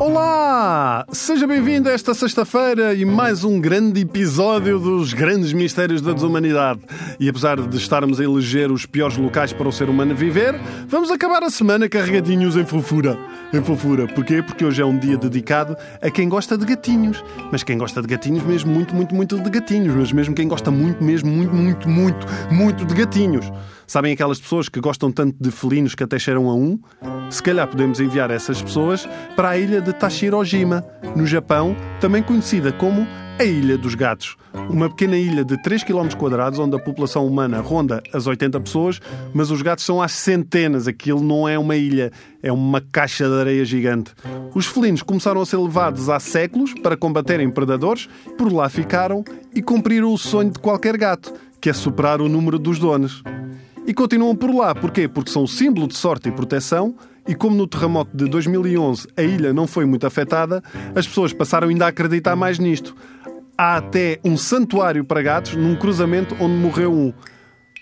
Olá! Seja bem-vindo esta sexta-feira e mais um grande episódio dos grandes mistérios da desumanidade. E apesar de estarmos a eleger os piores locais para o ser humano viver, vamos acabar a semana carregadinhos em fofura. Em fofura. Porquê? Porque hoje é um dia dedicado a quem gosta de gatinhos. Mas quem gosta de gatinhos mesmo muito, muito, muito de gatinhos. Mas mesmo quem gosta muito, mesmo muito, muito, muito, muito de gatinhos. Sabem aquelas pessoas que gostam tanto de felinos que até cheiram a um? Se calhar podemos enviar essas pessoas para a ilha de Tashirojima, no Japão, também conhecida como a Ilha dos Gatos. Uma pequena ilha de 3 km onde a população humana ronda as 80 pessoas, mas os gatos são às centenas. Aquilo não é uma ilha, é uma caixa de areia gigante. Os felinos começaram a ser levados há séculos para combaterem predadores, por lá ficaram e cumpriram o sonho de qualquer gato, que é superar o número dos donos. E continuam por lá. Porquê? Porque são símbolo de sorte e proteção. E como no terremoto de 2011 a ilha não foi muito afetada, as pessoas passaram ainda a acreditar mais nisto. Há até um santuário para gatos num cruzamento onde morreu um.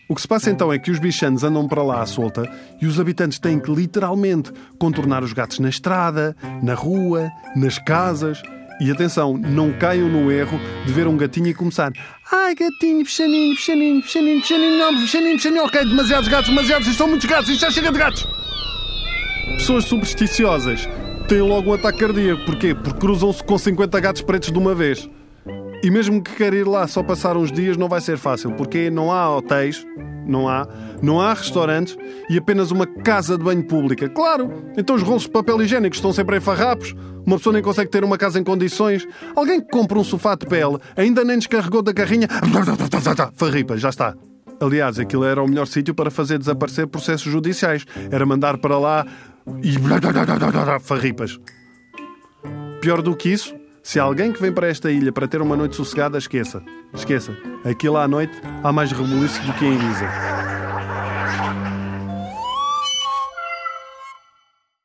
O que se passa então é que os bichanos andam para lá à solta e os habitantes têm que literalmente contornar os gatos na estrada, na rua, nas casas. E atenção, não caiam no erro de ver um gatinho e começar Ai, gatinho, fechaninho, fechaninho, fechaninho, fechaninho, não, fechaninho, fechaninho, ok, demasiados gatos, demasiados, isto são muitos gatos, isto já chega de gatos. Pessoas supersticiosas têm logo um ataque cardíaco. Porquê? Porque cruzam-se com 50 gatos pretos de uma vez. E mesmo que queira ir lá só passar uns dias, não vai ser fácil, porque não há hotéis, não há, não há restaurantes e apenas uma casa de banho pública. Claro, então os rolos de papel higiênico estão sempre em farrapos, uma pessoa nem consegue ter uma casa em condições. Alguém que compra um sofá de pele ainda nem descarregou da carrinha. Farripa, já está. Aliás, aquilo era o melhor sítio para fazer desaparecer processos judiciais. Era mandar para lá e. Farripas. Pior do que isso, se alguém que vem para esta ilha para ter uma noite sossegada, esqueça. Esqueça. Aqui lá à noite há mais rebuliço do que em Ibiza.